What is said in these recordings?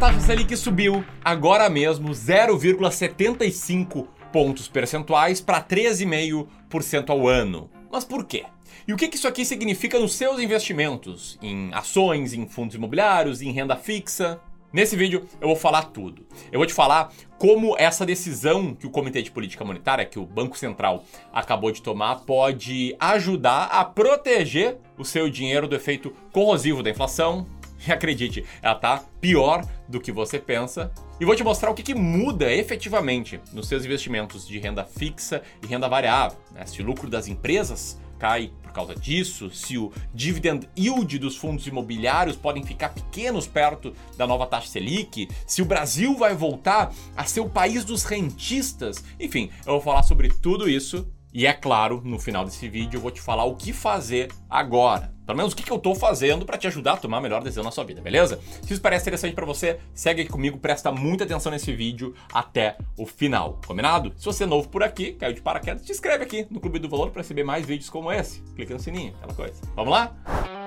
taxa Selic subiu agora mesmo 0,75 pontos percentuais para 13,5% ao ano. Mas por quê? E o que isso aqui significa nos seus investimentos? Em ações, em fundos imobiliários, em renda fixa? Nesse vídeo eu vou falar tudo. Eu vou te falar como essa decisão que o Comitê de Política Monetária, que o Banco Central acabou de tomar, pode ajudar a proteger o seu dinheiro do efeito corrosivo da inflação. E acredite, ela tá pior do que você pensa. E vou te mostrar o que, que muda efetivamente nos seus investimentos de renda fixa e renda variável. Né? Se o lucro das empresas cai por causa disso, se o dividend yield dos fundos imobiliários podem ficar pequenos perto da nova taxa Selic, se o Brasil vai voltar a ser o país dos rentistas. Enfim, eu vou falar sobre tudo isso e é claro, no final desse vídeo eu vou te falar o que fazer agora. Pelo menos o que eu tô fazendo para te ajudar a tomar a melhor decisão na sua vida, beleza? Se isso parece interessante para você, segue aqui comigo, presta muita atenção nesse vídeo até o final, combinado? Se você é novo por aqui, caiu de paraquedas, te inscreve aqui no Clube do Valor para receber mais vídeos como esse. Clica no sininho, aquela coisa. Vamos lá?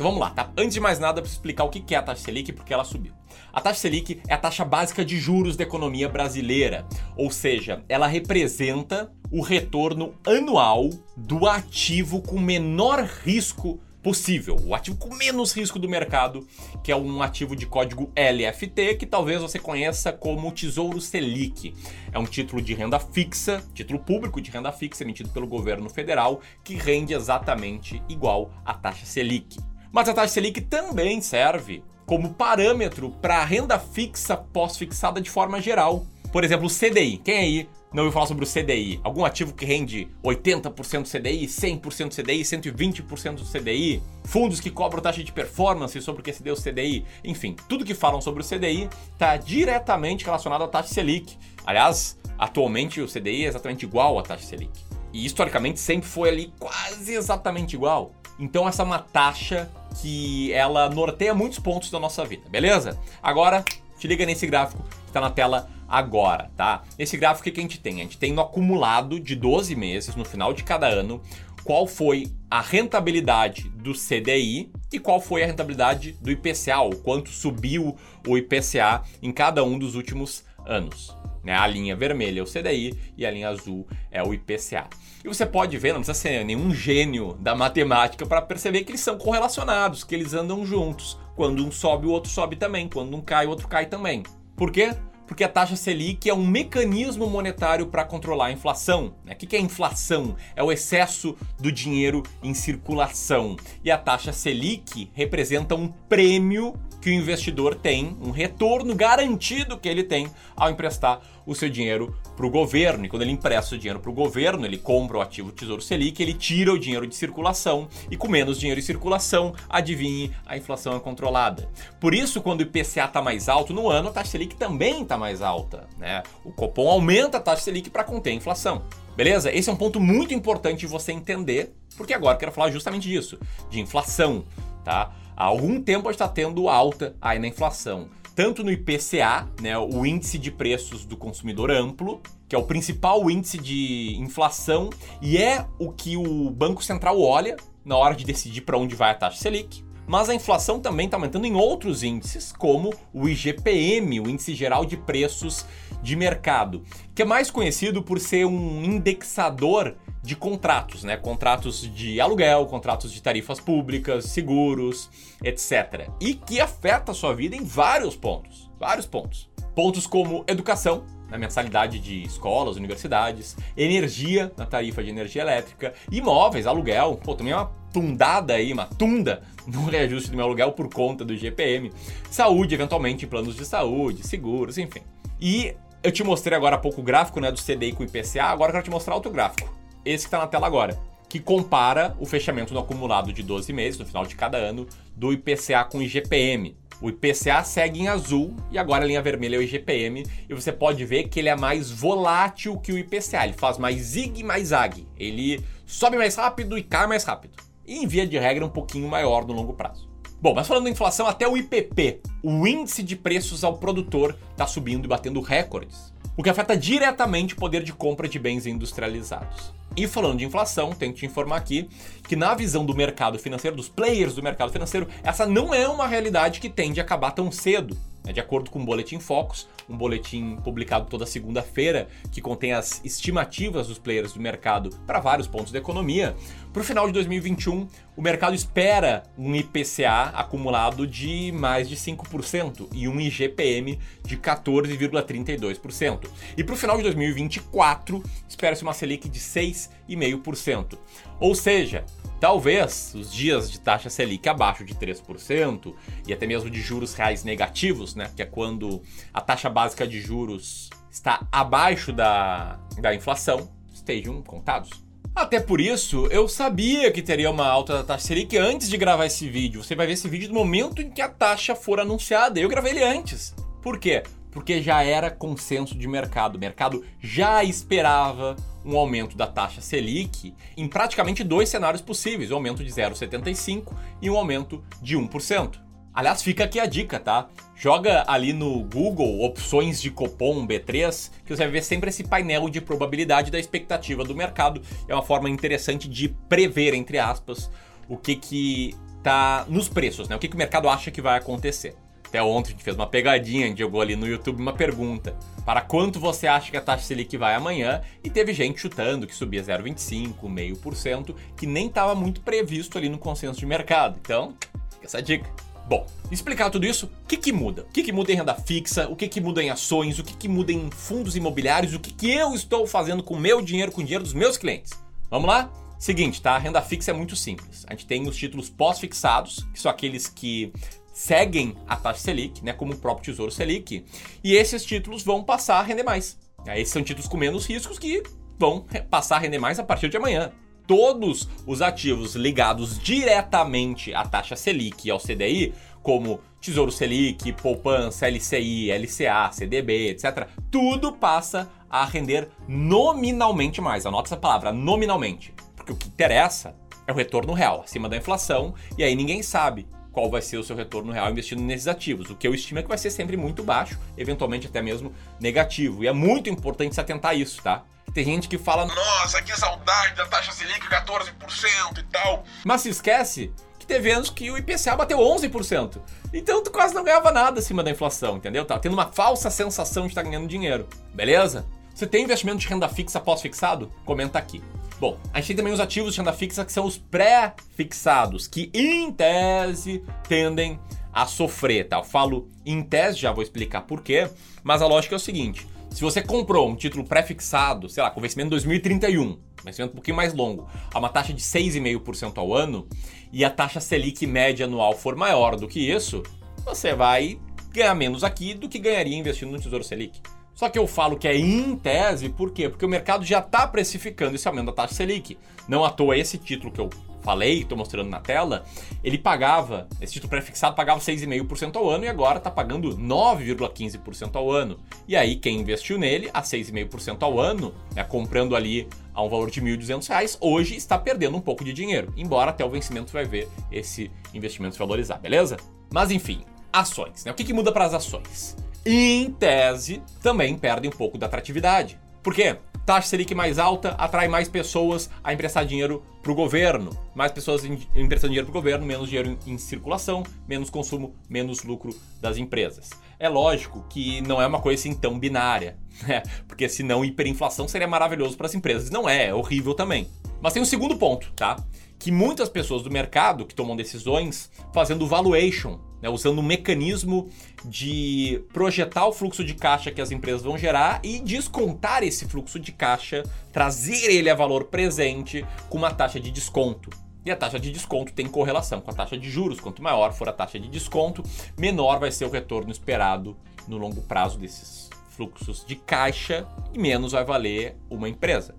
Então vamos lá, tá? Antes de mais nada, eu preciso explicar o que é a taxa Selic por que ela subiu. A taxa Selic é a taxa básica de juros da economia brasileira, ou seja, ela representa o retorno anual do ativo com menor risco possível, o ativo com menos risco do mercado, que é um ativo de código LFT, que talvez você conheça como Tesouro Selic. É um título de renda fixa, título público de renda fixa emitido pelo governo federal, que rende exatamente igual à taxa Selic. Mas a taxa Selic também serve como parâmetro para a renda fixa pós-fixada de forma geral. Por exemplo, o CDI. Quem aí não ouviu falar sobre o CDI? Algum ativo que rende 80% do CDI, 100% do CDI, 120% do CDI? Fundos que cobram taxa de performance sobre o que se deu o CDI? Enfim, tudo que falam sobre o CDI está diretamente relacionado à taxa Selic. Aliás, atualmente o CDI é exatamente igual à taxa Selic. E historicamente sempre foi ali quase exatamente igual. Então essa é uma taxa que ela norteia muitos pontos da nossa vida, beleza? Agora, te liga nesse gráfico que está na tela agora, tá? Esse gráfico que a gente tem? A gente tem no acumulado de 12 meses, no final de cada ano, qual foi a rentabilidade do CDI e qual foi a rentabilidade do IPCA, o quanto subiu o IPCA em cada um dos últimos anos. Né? A linha vermelha é o CDI e a linha azul é o IPCA. E você pode ver, não precisa ser nenhum gênio da matemática para perceber que eles são correlacionados, que eles andam juntos. Quando um sobe, o outro sobe também. Quando um cai, o outro cai também. Por quê? Porque a taxa Selic é um mecanismo monetário para controlar a inflação. Né? O que é inflação? É o excesso do dinheiro em circulação. E a taxa Selic representa um prêmio que o investidor tem, um retorno garantido que ele tem ao emprestar o seu dinheiro para o governo. E quando ele empresta o dinheiro para o governo, ele compra o ativo Tesouro Selic, ele tira o dinheiro de circulação e com menos dinheiro em circulação, adivinhe, a inflação é controlada. Por isso, quando o IPCA está mais alto no ano, a taxa Selic também está mais alta. Né? O Copom aumenta a taxa Selic para conter a inflação. Beleza? Esse é um ponto muito importante de você entender, porque agora eu quero falar justamente disso, de inflação, tá? Há algum tempo a gente está tendo alta aí na inflação. Tanto no IPCA, né, o índice de preços do consumidor amplo, que é o principal índice de inflação e é o que o Banco Central olha na hora de decidir para onde vai a taxa Selic. Mas a inflação também está aumentando em outros índices, como o IGPM, o Índice Geral de Preços de Mercado, que é mais conhecido por ser um indexador de contratos, né? Contratos de aluguel, contratos de tarifas públicas, seguros, etc. E que afeta a sua vida em vários pontos. Vários pontos. Pontos como educação, na mensalidade de escolas, universidades, energia na tarifa de energia elétrica, imóveis, aluguel, pô, também é uma tundada aí, uma tunda no reajuste do meu aluguel por conta do GPM, saúde, eventualmente planos de saúde, seguros, enfim. E eu te mostrei agora há pouco o gráfico né, do CDI com o IPCA, agora eu quero te mostrar outro gráfico esse que está na tela agora, que compara o fechamento no acumulado de 12 meses, no final de cada ano, do IPCA com o IGPM. O IPCA segue em azul e agora a linha vermelha é o IGPM e você pode ver que ele é mais volátil que o IPCA, ele faz mais zig mais zag, ele sobe mais rápido e cai mais rápido. E em via de regra um pouquinho maior no longo prazo. Bom, mas falando em inflação, até o IPP, o índice de preços ao produtor, está subindo e batendo recordes, o que afeta diretamente o poder de compra de bens industrializados. E falando de inflação, tenho que te informar aqui que na visão do mercado financeiro, dos players do mercado financeiro, essa não é uma realidade que tende a acabar tão cedo. É de acordo com o Boletim Focus, um boletim publicado toda segunda-feira que contém as estimativas dos players do mercado para vários pontos da economia, para o final de 2021, o mercado espera um IPCA acumulado de mais de 5% e um IGPM de 14,32%. E para o final de 2024, espera-se uma Selic de 6,5%. Ou seja, Talvez os dias de taxa Selic abaixo de 3% e até mesmo de juros reais negativos, né, que é quando a taxa básica de juros está abaixo da, da inflação, estejam contados. Até por isso, eu sabia que teria uma alta da taxa Selic antes de gravar esse vídeo. Você vai ver esse vídeo no momento em que a taxa for anunciada. Eu gravei ele antes. Por quê? Porque já era consenso de mercado. O mercado já esperava um aumento da taxa Selic em praticamente dois cenários possíveis, um aumento de 0,75 e um aumento de 1%. Aliás, fica aqui a dica, tá? Joga ali no Google opções de Copom B3, que você vai ver sempre esse painel de probabilidade da expectativa do mercado. É uma forma interessante de prever, entre aspas, o que que tá nos preços, né? O que, que o mercado acha que vai acontecer. Até ontem a gente fez uma pegadinha, a gente jogou ali no YouTube uma pergunta. Para quanto você acha que a taxa Selic vai amanhã? E teve gente chutando que subia 0,25%, meio por cento, que nem estava muito previsto ali no consenso de mercado. Então, essa dica. Bom, explicar tudo isso, o que, que muda? O que, que muda em renda fixa? O que, que muda em ações? O que, que muda em fundos imobiliários? O que, que eu estou fazendo com o meu dinheiro, com o dinheiro dos meus clientes? Vamos lá? Seguinte, tá? A renda fixa é muito simples. A gente tem os títulos pós-fixados, que são aqueles que seguem a taxa Selic, né, como o próprio Tesouro Selic, e esses títulos vão passar a render mais. Esses são títulos com menos riscos que vão passar a render mais a partir de amanhã. Todos os ativos ligados diretamente à taxa Selic e ao CDI, como Tesouro Selic, poupança, LCI, LCA, CDB, etc., tudo passa a render nominalmente mais. Anota essa palavra, nominalmente. Porque o que interessa é o retorno real, acima da inflação, e aí ninguém sabe qual vai ser o seu retorno real investindo nesses ativos. O que eu estimo é que vai ser sempre muito baixo, eventualmente até mesmo negativo. E é muito importante se atentar a isso, tá? Tem gente que fala, nossa, que saudade da taxa Selic 14% e tal. Mas se esquece que teve anos que o IPCA bateu 11%. Então tu quase não ganhava nada acima da inflação, entendeu? Tá tendo uma falsa sensação de estar tá ganhando dinheiro. Beleza? Você tem investimento de renda fixa pós-fixado? Comenta aqui. Bom, a gente tem também os ativos de renda fixa que são os pré-fixados, que em tese tendem a sofrer, tá? Eu falo em tese, já vou explicar por quê, mas a lógica é o seguinte: se você comprou um título pré-fixado, sei lá, com vencimento em 2031, vencimento um pouquinho mais longo, a uma taxa de 6,5% ao ano, e a taxa Selic média anual for maior do que isso, você vai ganhar menos aqui do que ganharia investindo no Tesouro Selic. Só que eu falo que é em tese, por quê? Porque o mercado já está precificando esse aumento da taxa Selic. Não à toa esse título que eu falei, estou mostrando na tela, ele pagava, esse título prefixado pagava 6,5% ao ano e agora está pagando 9,15% ao ano. E aí quem investiu nele a 6,5% ao ano, né, comprando ali a um valor de R$ 1.200, hoje está perdendo um pouco de dinheiro, embora até o vencimento vai ver esse investimento se valorizar, beleza? Mas enfim, ações. Né? O que, que muda para as ações? Em tese, também perdem um pouco da atratividade. Por quê? Taxa Selic mais alta atrai mais pessoas a emprestar dinheiro para o governo. Mais pessoas emprestando dinheiro para o governo, menos dinheiro em circulação, menos consumo, menos lucro das empresas. É lógico que não é uma coisa assim tão binária, né? Porque senão hiperinflação seria maravilhoso para as empresas. Não é, é horrível também. Mas tem um segundo ponto, tá? Que muitas pessoas do mercado que tomam decisões fazendo valuation né, usando um mecanismo de projetar o fluxo de caixa que as empresas vão gerar e descontar esse fluxo de caixa, trazer ele a valor presente com uma taxa de desconto. E a taxa de desconto tem correlação com a taxa de juros. Quanto maior for a taxa de desconto, menor vai ser o retorno esperado no longo prazo desses fluxos de caixa e menos vai valer uma empresa.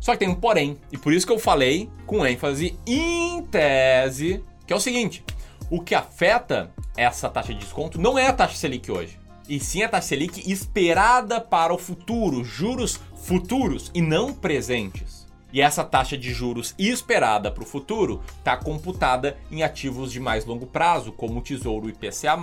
Só que tem um porém, e por isso que eu falei com ênfase em tese, que é o seguinte: o que afeta essa taxa de desconto não é a taxa Selic hoje, e sim a taxa Selic esperada para o futuro, juros futuros e não presentes. E essa taxa de juros esperada para o futuro está computada em ativos de mais longo prazo, como o Tesouro IPCA+,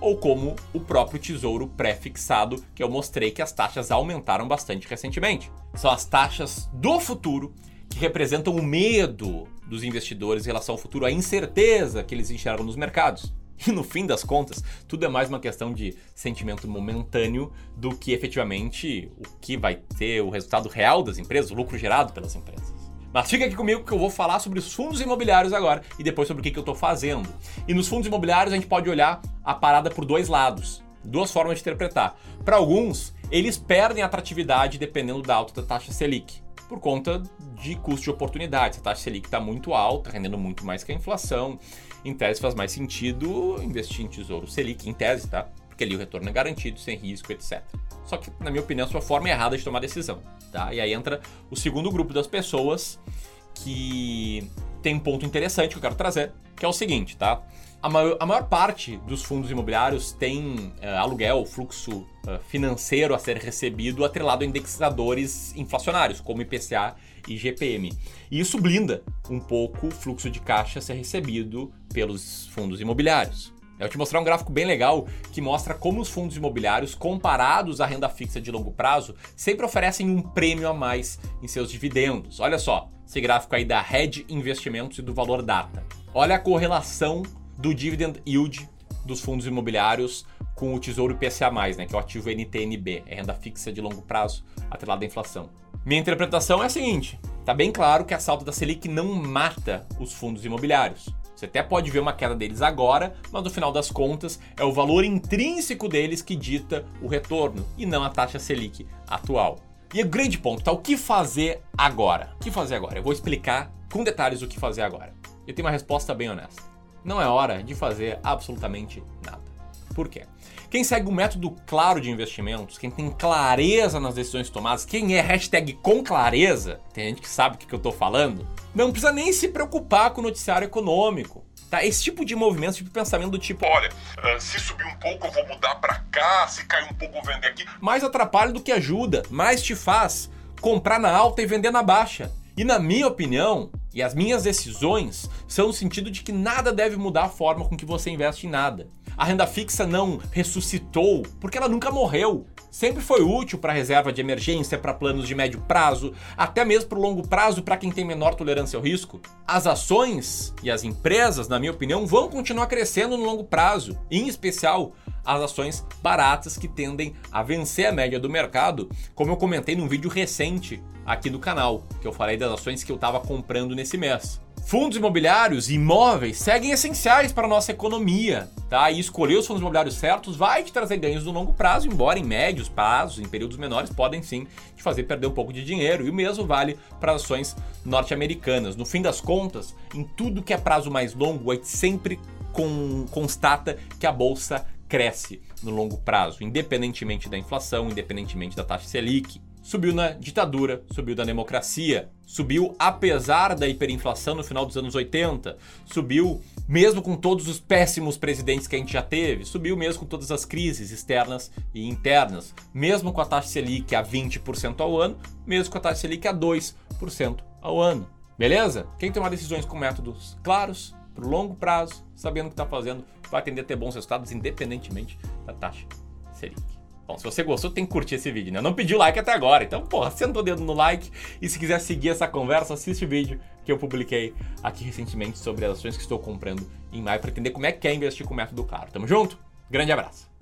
ou como o próprio Tesouro pré-fixado, que eu mostrei que as taxas aumentaram bastante recentemente. São as taxas do futuro que representam o medo dos investidores em relação ao futuro, a incerteza que eles enxergam nos mercados. E no fim das contas, tudo é mais uma questão de sentimento momentâneo do que efetivamente o que vai ter o resultado real das empresas, o lucro gerado pelas empresas. Mas fica aqui comigo que eu vou falar sobre os fundos imobiliários agora e depois sobre o que, que eu estou fazendo. E nos fundos imobiliários a gente pode olhar a parada por dois lados, duas formas de interpretar. Para alguns, eles perdem atratividade dependendo da alta da taxa Selic por conta de custo de oportunidade. A taxa Selic está muito alta, rendendo muito mais que a inflação. Em tese faz mais sentido investir em tesouro Selic, em tese, tá? Porque ali o retorno é garantido, sem risco, etc. Só que, na minha opinião, é uma forma errada de tomar decisão, tá? E aí entra o segundo grupo das pessoas que tem um ponto interessante que eu quero trazer, que é o seguinte, tá? A maior, a maior parte dos fundos imobiliários tem uh, aluguel, fluxo uh, financeiro a ser recebido atrelado a indexadores inflacionários, como IPCA e GPM. E isso blinda um pouco o fluxo de caixa a ser recebido pelos fundos imobiliários. Eu te mostrar um gráfico bem legal que mostra como os fundos imobiliários, comparados à renda fixa de longo prazo, sempre oferecem um prêmio a mais em seus dividendos. Olha só, esse gráfico aí da Red Investimentos e do Valor Data. Olha a correlação do dividend yield dos fundos imobiliários com o Tesouro IPCA+, né, que é o ativo NTNB, é renda fixa de longo prazo atrelada à inflação. Minha interpretação é a seguinte: tá bem claro que a salta da Selic não mata os fundos imobiliários. Você até pode ver uma queda deles agora, mas no final das contas é o valor intrínseco deles que dita o retorno e não a taxa Selic atual. E o grande ponto tá o que fazer agora? O que fazer agora? Eu vou explicar com detalhes o que fazer agora. Eu tenho uma resposta bem honesta não é hora de fazer absolutamente nada. Por quê? Quem segue um método claro de investimentos, quem tem clareza nas decisões tomadas, quem é hashtag com clareza, tem gente que sabe o que eu tô falando, não precisa nem se preocupar com o noticiário econômico. Tá? Esse tipo de movimento, esse tipo de pensamento do tipo, olha, uh, se subir um pouco eu vou mudar para cá, se cair um pouco eu vou vender aqui. Mais atrapalha do que ajuda, mais te faz comprar na alta e vender na baixa. E na minha opinião, e as minhas decisões são no sentido de que nada deve mudar a forma com que você investe em nada. A renda fixa não ressuscitou porque ela nunca morreu. Sempre foi útil para reserva de emergência, para planos de médio prazo, até mesmo para o longo prazo para quem tem menor tolerância ao risco. As ações e as empresas, na minha opinião, vão continuar crescendo no longo prazo, em especial as ações baratas que tendem a vencer a média do mercado, como eu comentei num vídeo recente aqui do canal, que eu falei das ações que eu estava comprando nesse mês. Fundos imobiliários imóveis seguem essenciais para a nossa economia, tá? E escolher os fundos imobiliários certos vai te trazer ganhos no longo prazo, embora em médios prazos, em períodos menores, podem sim te fazer perder um pouco de dinheiro. E o mesmo vale para ações norte-americanas. No fim das contas, em tudo que é prazo mais longo, a gente sempre com, constata que a bolsa cresce no longo prazo, independentemente da inflação, independentemente da taxa Selic. Subiu na ditadura, subiu na democracia, subiu apesar da hiperinflação no final dos anos 80, subiu mesmo com todos os péssimos presidentes que a gente já teve, subiu mesmo com todas as crises externas e internas, mesmo com a taxa Selic a 20% ao ano, mesmo com a taxa Selic a 2% ao ano. Beleza? Quem tomar decisões com métodos claros, para longo prazo, sabendo o que está fazendo, vai tender a ter bons resultados independentemente da taxa Selic. Bom, se você gostou, tem que curtir esse vídeo, né? Não pediu like até agora, então, porra, senta o dedo no like e se quiser seguir essa conversa, assiste o vídeo que eu publiquei aqui recentemente sobre as ações que estou comprando em maio para entender como é que é investir com o método claro. Tamo junto? Grande abraço!